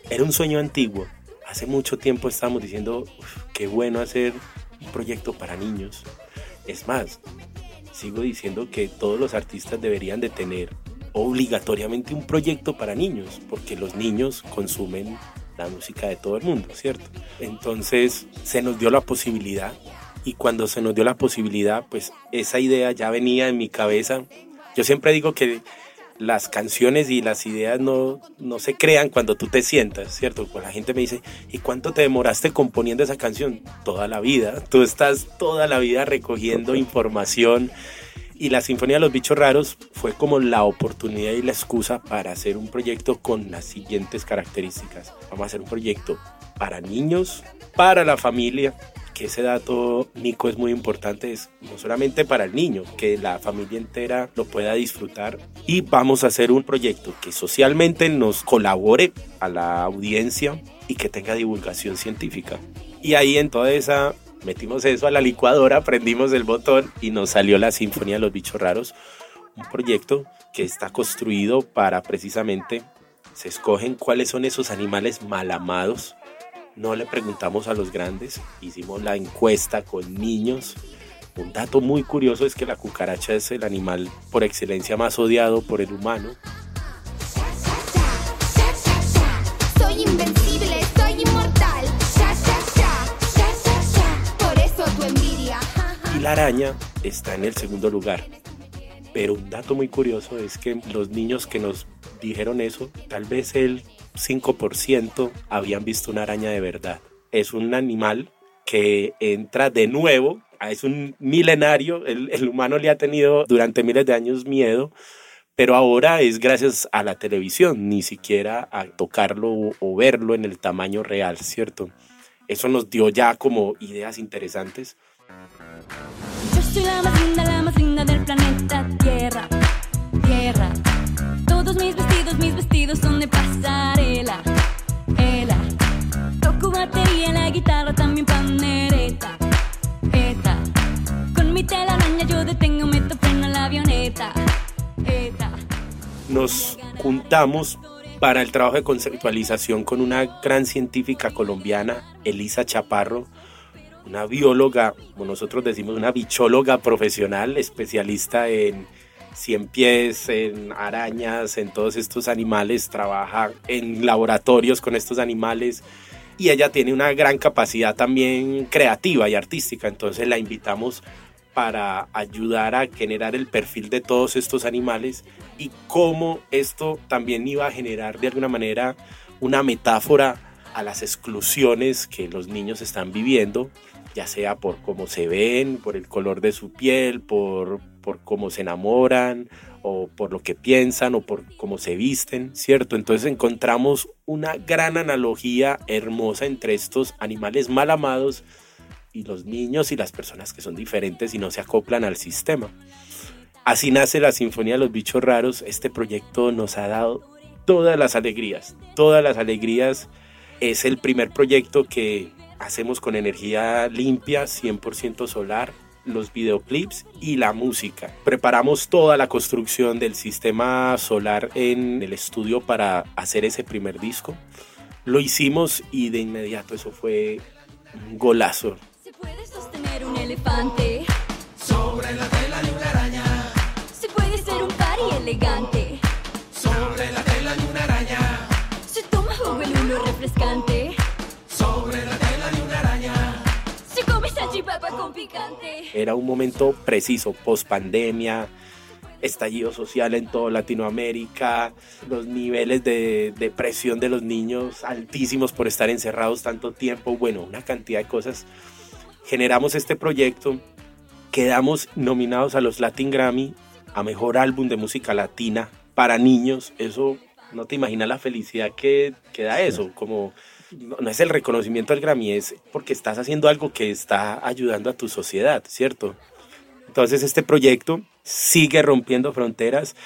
Era un sueño antiguo. Hace mucho tiempo estábamos diciendo, "Uf, qué bueno hacer un proyecto para niños. Es más, sigo diciendo que todos los artistas deberían de tener obligatoriamente un proyecto para niños, porque los niños consumen la música de todo el mundo, ¿cierto? Entonces se nos dio la posibilidad y cuando se nos dio la posibilidad, pues esa idea ya venía en mi cabeza. Yo siempre digo que las canciones y las ideas no, no se crean cuando tú te sientas, ¿cierto? Cuando la gente me dice, ¿y cuánto te demoraste componiendo esa canción? Toda la vida. Tú estás toda la vida recogiendo información y la Sinfonía de los Bichos Raros fue como la oportunidad y la excusa para hacer un proyecto con las siguientes características. Vamos a hacer un proyecto para niños, para la familia, ese dato, Nico, es muy importante, es no solamente para el niño, que la familia entera lo pueda disfrutar. Y vamos a hacer un proyecto que socialmente nos colabore a la audiencia y que tenga divulgación científica. Y ahí en toda esa metimos eso a la licuadora, prendimos el botón y nos salió la Sinfonía de los Bichos Raros, un proyecto que está construido para precisamente se escogen cuáles son esos animales mal amados. No le preguntamos a los grandes, hicimos la encuesta con niños. Un dato muy curioso es que la cucaracha es el animal por excelencia más odiado por el humano. Soy invencible, soy inmortal. Por eso tu envidia. y la araña está en el segundo lugar. Pero un dato muy curioso es que los niños que nos dijeron eso, tal vez el 5% habían visto una araña de verdad. Es un animal que entra de nuevo, ah, es un milenario, el, el humano le ha tenido durante miles de años miedo, pero ahora es gracias a la televisión, ni siquiera a tocarlo o, o verlo en el tamaño real, ¿cierto? Eso nos dio ya como ideas interesantes Yo soy la más linda, la más linda del planeta Tierra, Tierra. Todos mis vestidos, mis vestidos son de batería la guitarra, también pandereta, eta. Con mi telaraña yo detengo, meto freno la avioneta, eta. nos juntamos para el trabajo de conceptualización con una gran científica colombiana, Elisa Chaparro, una bióloga, como nosotros decimos, una bichóloga profesional, especialista en cien pies, en arañas, en todos estos animales, trabaja en laboratorios con estos animales y ella tiene una gran capacidad también creativa y artística, entonces la invitamos para ayudar a generar el perfil de todos estos animales y cómo esto también iba a generar de alguna manera una metáfora a las exclusiones que los niños están viviendo, ya sea por cómo se ven, por el color de su piel, por, por cómo se enamoran o por lo que piensan o por cómo se visten, ¿cierto? Entonces encontramos una gran analogía hermosa entre estos animales mal amados y los niños y las personas que son diferentes y no se acoplan al sistema. Así nace la Sinfonía de los Bichos Raros. Este proyecto nos ha dado todas las alegrías, todas las alegrías. Es el primer proyecto que hacemos con energía limpia, 100% solar, los videoclips y la música. Preparamos toda la construcción del sistema solar en el estudio para hacer ese primer disco. Lo hicimos y de inmediato eso fue un golazo. Se puede sostener un elefante sobre la tela de una araña. Se puede ser un pari elegante sobre la tela de una araña. Se toma jugo el uno refrescante Era un momento preciso, post pandemia, estallido social en toda Latinoamérica, los niveles de depresión de los niños altísimos por estar encerrados tanto tiempo, bueno, una cantidad de cosas. Generamos este proyecto, quedamos nominados a los Latin Grammy a Mejor Álbum de Música Latina para niños, eso no te imaginas la felicidad que, que da eso, como no, es el reconocimiento al Grammy, es porque estás haciendo algo que está ayudando a tu sociedad, ¿cierto? Entonces este proyecto sigue rompiendo fronteras.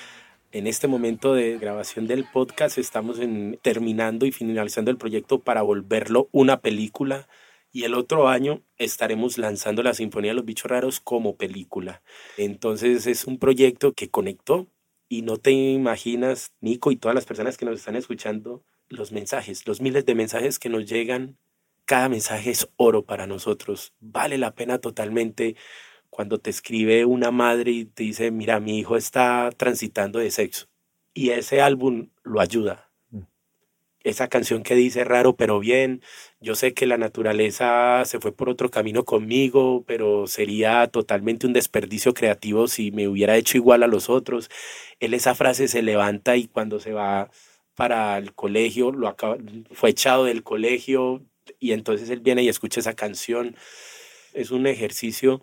En este momento de grabación del podcast estamos terminando y finalizando el proyecto para volverlo una película y el otro año estaremos lanzando la Sinfonía de los Bichos Raros como película. Entonces es un proyecto que conectó y no te imaginas, Nico y todas las personas que nos están escuchando, los mensajes, los miles de mensajes que nos llegan. Cada mensaje es oro para nosotros. Vale la pena totalmente cuando te escribe una madre y te dice, mira, mi hijo está transitando de sexo. Y ese álbum lo ayuda. Mm. Esa canción que dice raro pero bien, yo sé que la naturaleza se fue por otro camino conmigo, pero sería totalmente un desperdicio creativo si me hubiera hecho igual a los otros. Él esa frase se levanta y cuando se va para el colegio, lo acaba, fue echado del colegio y entonces él viene y escucha esa canción. Es un ejercicio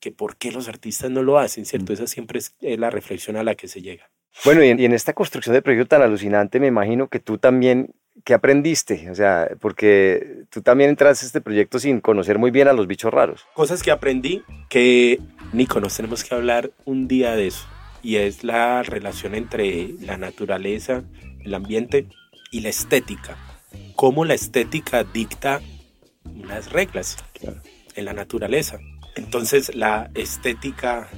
que por qué los artistas no lo hacen, ¿cierto? Mm. Esa siempre es la reflexión a la que se llega. Bueno, y en, esta construcción de proyecto tan alucinante, me imagino que tú también, ¿qué aprendiste? O sea, porque tú también entraste a este proyecto sin conocer muy bien a los bichos raros. Cosas que aprendí que, Nico, nos tenemos que hablar un día de eso, y es la relación entre la naturaleza el ambiente y la estética. Cómo la estética dicta unas reglas en la naturaleza. Entonces la estética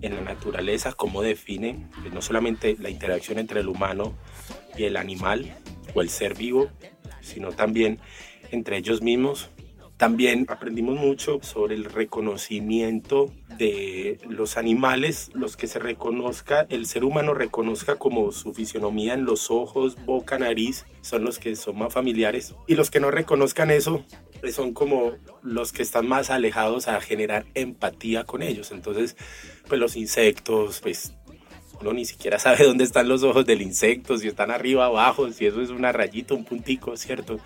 en la naturaleza, cómo define pues, no solamente la interacción entre el humano y el animal o el ser vivo, sino también entre ellos mismos, también aprendimos mucho sobre el reconocimiento de los animales, los que se reconozca, el ser humano reconozca como su fisionomía en los ojos, boca, nariz, son los que son más familiares. Y los que no reconozcan eso pues, son como los que están más alejados a generar empatía con ellos. Entonces, pues los insectos, pues uno ni siquiera sabe *laughs* dónde están los ojos del insecto, si están arriba, abajo, si eso es una rayita, un puntico, ¿cierto?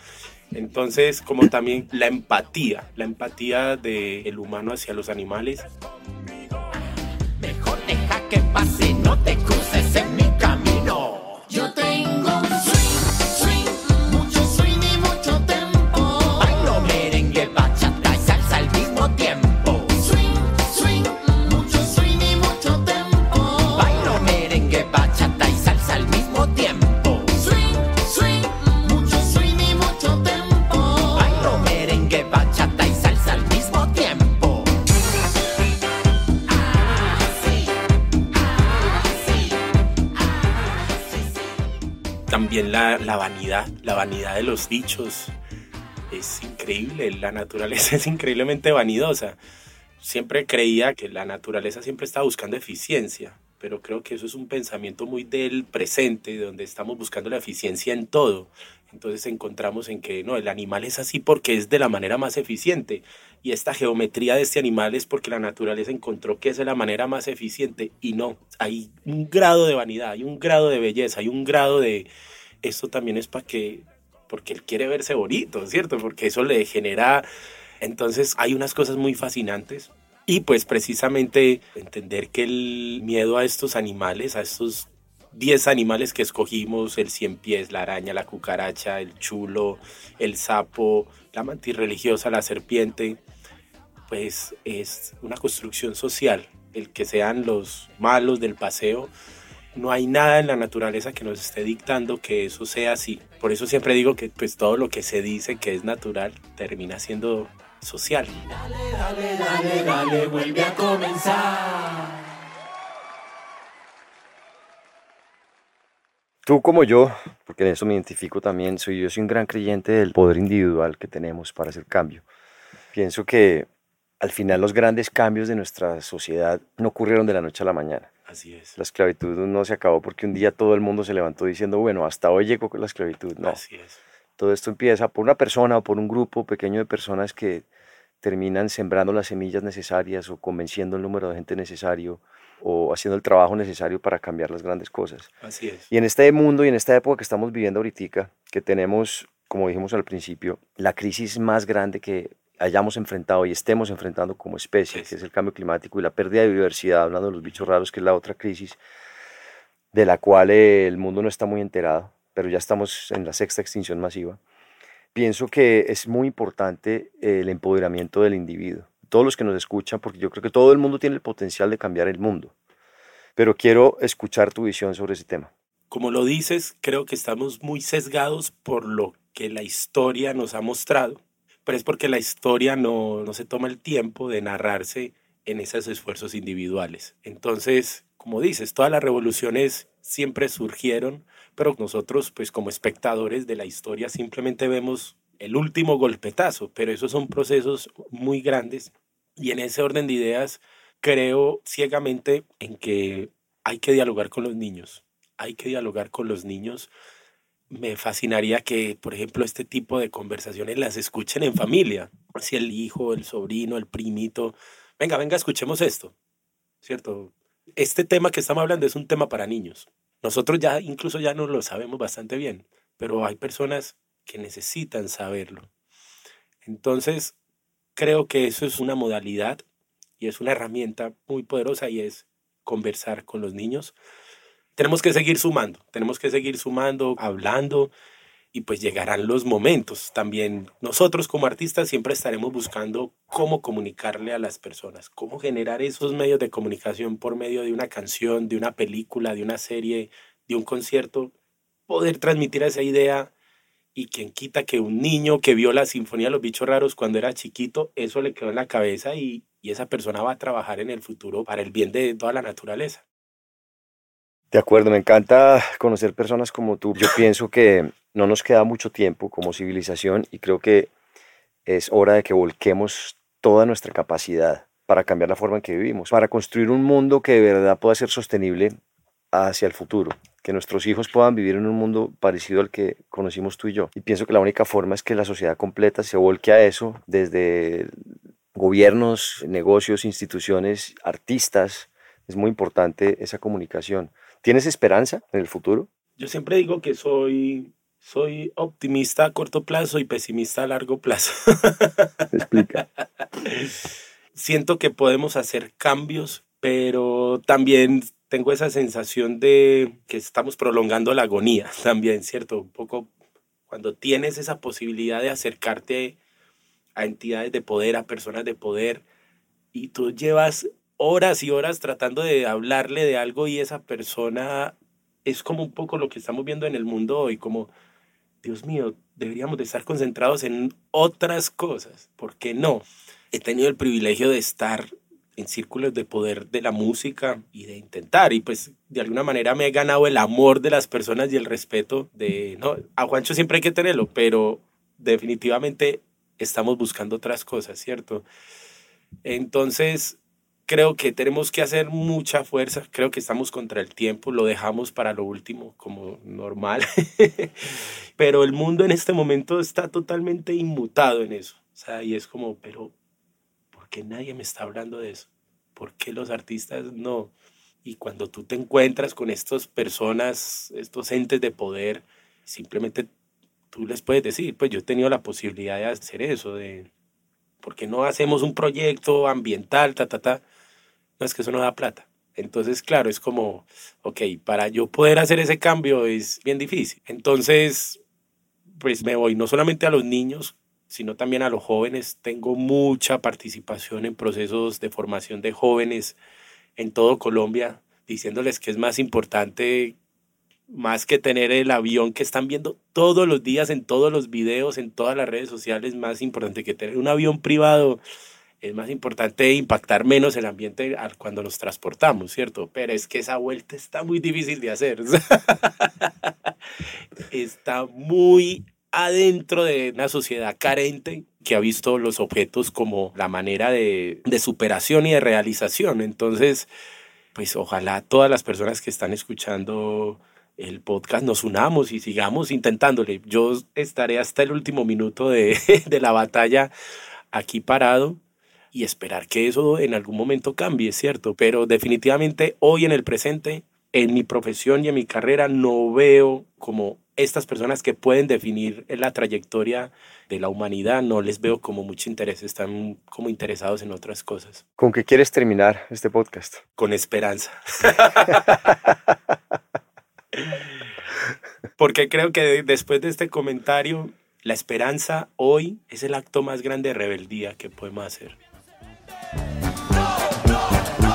Entonces, como también la empatía, la empatía del humano hacia los animales. Mejor que pase, no te la, vanidad, la vanidad de los bichos es increíble, la naturaleza *laughs* es increíblemente vanidosa. Siempre creía que la naturaleza siempre está buscando eficiencia, pero creo que eso es un pensamiento muy del presente, donde estamos buscando la eficiencia en todo. Entonces encontramos en que no, el animal es así porque es de la manera más eficiente y esta geometría de este animal es porque la naturaleza encontró que es de la manera más eficiente y no, hay un grado de vanidad, hay un grado de belleza, hay un grado de... Esto también es para que, porque él quiere verse bonito, ¿cierto? Porque eso le genera... Entonces hay unas cosas muy fascinantes y pues precisamente entender que el miedo a estos animales, a estos 10 animales que escogimos, el cien pies, la araña, la cucaracha, el chulo, el sapo, la mantis religiosa, la serpiente, pues es una construcción social. El que sean los malos del paseo, no hay nada en la naturaleza que nos esté dictando que eso sea así. Por eso siempre digo que pues todo lo que se dice que es natural termina siendo social. Dale, dale, dale, dale, vuelve a comenzar. Tú como yo, porque en eso me identifico también, soy yo soy un gran creyente del poder individual que tenemos para hacer cambio. Pienso que al final los grandes cambios de nuestra sociedad no ocurrieron de la noche a la mañana. Así es. La esclavitud no se acabó porque un día todo el mundo se levantó diciendo, bueno, hasta hoy llegó con la esclavitud. No. Así es. Todo esto empieza por una persona o por un grupo pequeño de personas que terminan sembrando las semillas necesarias o convenciendo el número de gente necesario o haciendo el trabajo necesario para cambiar las grandes cosas. Así es. Y en este mundo y en esta época que estamos viviendo ahorita, que tenemos, como dijimos al principio, la crisis más grande que hayamos enfrentado y estemos enfrentando como especie, que es el cambio climático y la pérdida de biodiversidad, hablando de los bichos raros, que es la otra crisis de la cual el mundo no está muy enterado, pero ya estamos en la sexta extinción masiva. Pienso que es muy importante el empoderamiento del individuo, todos los que nos escuchan, porque yo creo que todo el mundo tiene el potencial de cambiar el mundo. pero quiero escuchar tu visión sobre ese tema. Como lo dices, creo que estamos muy sesgados por lo que la historia nos ha mostrado, pero es porque la historia no, no se toma el tiempo de narrarse en esos esfuerzos individuales. Entonces, como dices, todas las revoluciones siempre surgieron, pero nosotros, pues como espectadores de la historia, simplemente vemos el último golpetazo, pero esos son procesos muy grandes y en ese orden de ideas creo ciegamente en que hay que dialogar con los niños, hay que dialogar con los niños. Me fascinaría que, por ejemplo, este tipo de conversaciones las escuchen en familia, si el hijo, el sobrino, el primito, venga, venga, escuchemos esto, ¿cierto? Este tema que estamos hablando es un tema para niños. Nosotros ya incluso ya no lo sabemos bastante bien, pero hay personas que necesitan saberlo. Entonces, creo que eso es una modalidad y es una herramienta muy poderosa y es conversar con los niños. Tenemos que seguir sumando, tenemos que seguir sumando, hablando y pues llegarán los momentos. También nosotros como artistas siempre estaremos buscando cómo comunicarle a las personas, cómo generar esos medios de comunicación por medio de una canción, de una película, de una serie, de un concierto, poder transmitir esa idea y quien quita que un niño que vio la Sinfonía de los Bichos Raros cuando era chiquito, eso le quedó en la cabeza y, y esa persona va a trabajar en el futuro para el bien de toda la naturaleza. De acuerdo, me encanta conocer personas como tú. Yo pienso que no nos queda mucho tiempo como civilización y creo que es hora de que volquemos toda nuestra capacidad para cambiar la forma en que vivimos, para construir un mundo que de verdad pueda ser sostenible hacia el futuro que nuestros hijos puedan vivir en un mundo parecido al que conocimos tú y yo. Y pienso que la única forma es que la sociedad completa se volque a eso, desde gobiernos, negocios, instituciones, artistas. Es muy importante esa comunicación. ¿Tienes esperanza en el futuro? Yo siempre digo que soy, soy optimista a corto plazo y pesimista a largo plazo. Explica. *laughs* Siento que podemos hacer cambios, pero también tengo esa sensación de que estamos prolongando la agonía *laughs* también, ¿cierto? Un poco cuando tienes esa posibilidad de acercarte a entidades de poder, a personas de poder, y tú llevas horas y horas tratando de hablarle de algo y esa persona es como un poco lo que estamos viendo en el mundo hoy, como, Dios mío, deberíamos de estar concentrados en otras cosas, ¿por qué no? He tenido el privilegio de estar en círculos de poder de la música y de intentar. Y pues de alguna manera me he ganado el amor de las personas y el respeto de, no, a Juancho siempre hay que tenerlo, pero definitivamente estamos buscando otras cosas, ¿cierto? Entonces, creo que tenemos que hacer mucha fuerza, creo que estamos contra el tiempo, lo dejamos para lo último como normal, *laughs* pero el mundo en este momento está totalmente inmutado en eso, o sea, y es como, pero qué nadie me está hablando de eso? ¿Por qué los artistas no? Y cuando tú te encuentras con estas personas, estos entes de poder, simplemente tú les puedes decir, pues yo he tenido la posibilidad de hacer eso, de, ¿por qué no hacemos un proyecto ambiental, ta, ta, ta? No, es que eso no da plata. Entonces, claro, es como, ok, para yo poder hacer ese cambio es bien difícil. Entonces, pues me voy no solamente a los niños, sino también a los jóvenes. Tengo mucha participación en procesos de formación de jóvenes en todo Colombia, diciéndoles que es más importante, más que tener el avión que están viendo todos los días en todos los videos, en todas las redes sociales, más importante que tener un avión privado. Es más importante impactar menos el ambiente cuando nos transportamos, ¿cierto? Pero es que esa vuelta está muy difícil de hacer. *laughs* está muy adentro de una sociedad carente que ha visto los objetos como la manera de, de, superación y de realización. Entonces, pues ojalá todas las personas que están escuchando el podcast nos unamos y sigamos intentándole. Yo estaré hasta el último minuto de, *laughs* de la batalla aquí parado y esperar que eso en algún momento cambie, ¿cierto? Pero definitivamente hoy en el presente, en mi profesión y en mi carrera, no veo como estas personas que pueden definir la trayectoria de la humanidad no les veo como mucho interés, están como interesados en otras cosas. ¿Con qué quieres terminar este podcast? Con esperanza. *laughs* Porque creo que después de este comentario, la esperanza hoy es el acto más grande de rebeldía que podemos hacer. No, no, no.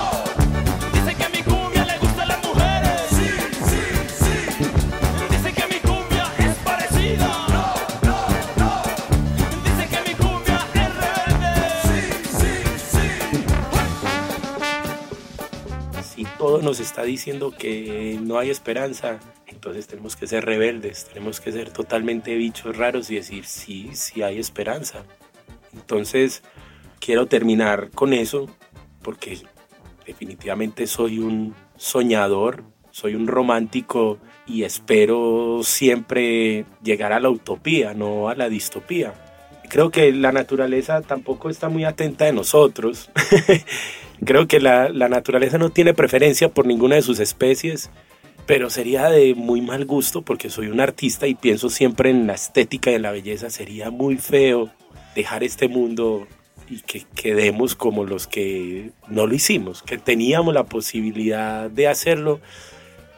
Dice que mi cumbia le gusta a las mujeres. Sí, sí, sí. Dice que mi cumbia es parecida. No, no, no. Dice que mi cumbia es rebelde. Sí, sí, sí. Si todo nos está diciendo que no hay esperanza, entonces tenemos que ser rebeldes, tenemos que ser totalmente bichos raros y decir sí, sí hay esperanza. Entonces quiero terminar con eso porque definitivamente soy un soñador, soy un romántico y espero siempre llegar a la utopía, no a la distopía. Creo que la naturaleza tampoco está muy atenta de nosotros. *laughs* Creo que la, la naturaleza no tiene preferencia por ninguna de sus especies, pero sería de muy mal gusto porque soy un artista y pienso siempre en la estética y en la belleza. Sería muy feo dejar este mundo y que quedemos como los que no lo hicimos, que teníamos la posibilidad de hacerlo,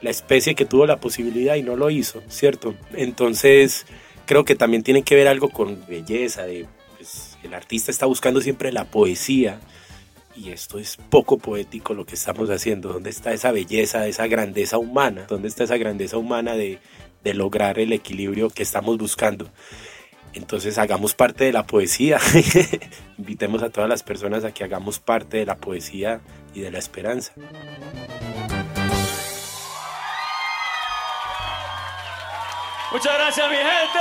la especie que tuvo la posibilidad y no lo hizo, ¿cierto? Entonces creo que también tiene que ver algo con belleza, de, pues, el artista está buscando siempre la poesía y esto es poco poético lo que estamos haciendo. ¿Dónde está esa belleza, esa grandeza humana? ¿Dónde está esa grandeza humana de, de lograr el equilibrio que estamos buscando? Entonces hagamos parte de la poesía. *laughs* Invitemos a todas las personas a que hagamos parte de la poesía y de la esperanza. Muchas gracias, mi gente.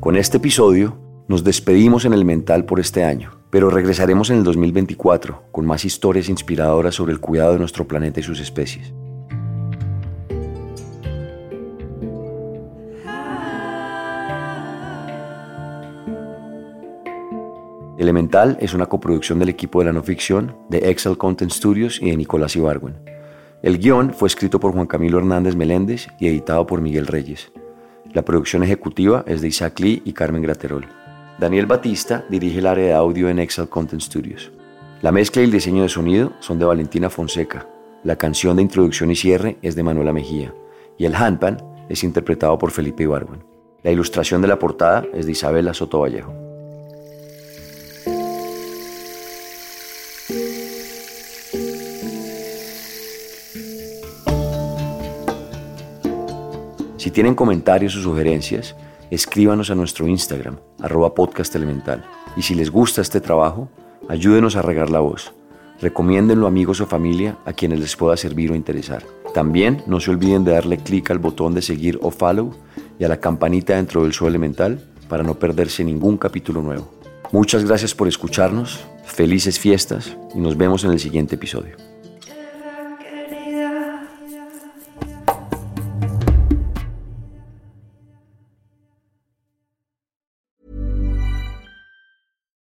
Con este episodio nos despedimos en el mental por este año, pero regresaremos en el 2024 con más historias inspiradoras sobre el cuidado de nuestro planeta y sus especies. Elemental es una coproducción del equipo de la no ficción, de Excel Content Studios y de Nicolás Ibargüen. El guion fue escrito por Juan Camilo Hernández Meléndez y editado por Miguel Reyes. La producción ejecutiva es de Isaac Lee y Carmen Graterol. Daniel Batista dirige el área de audio en Excel Content Studios. La mezcla y el diseño de sonido son de Valentina Fonseca. La canción de introducción y cierre es de Manuela Mejía. Y el handpan es interpretado por Felipe Ibargüen. La ilustración de la portada es de Isabela Soto Vallejo. Si tienen comentarios o sugerencias, escríbanos a nuestro Instagram, arroba podcast elemental. Y si les gusta este trabajo, ayúdenos a regar la voz. Recomiéndenlo amigos o familia a quienes les pueda servir o interesar. También no se olviden de darle clic al botón de seguir o follow y a la campanita dentro del show elemental para no perderse ningún capítulo nuevo. Muchas gracias por escucharnos, felices fiestas y nos vemos en el siguiente episodio.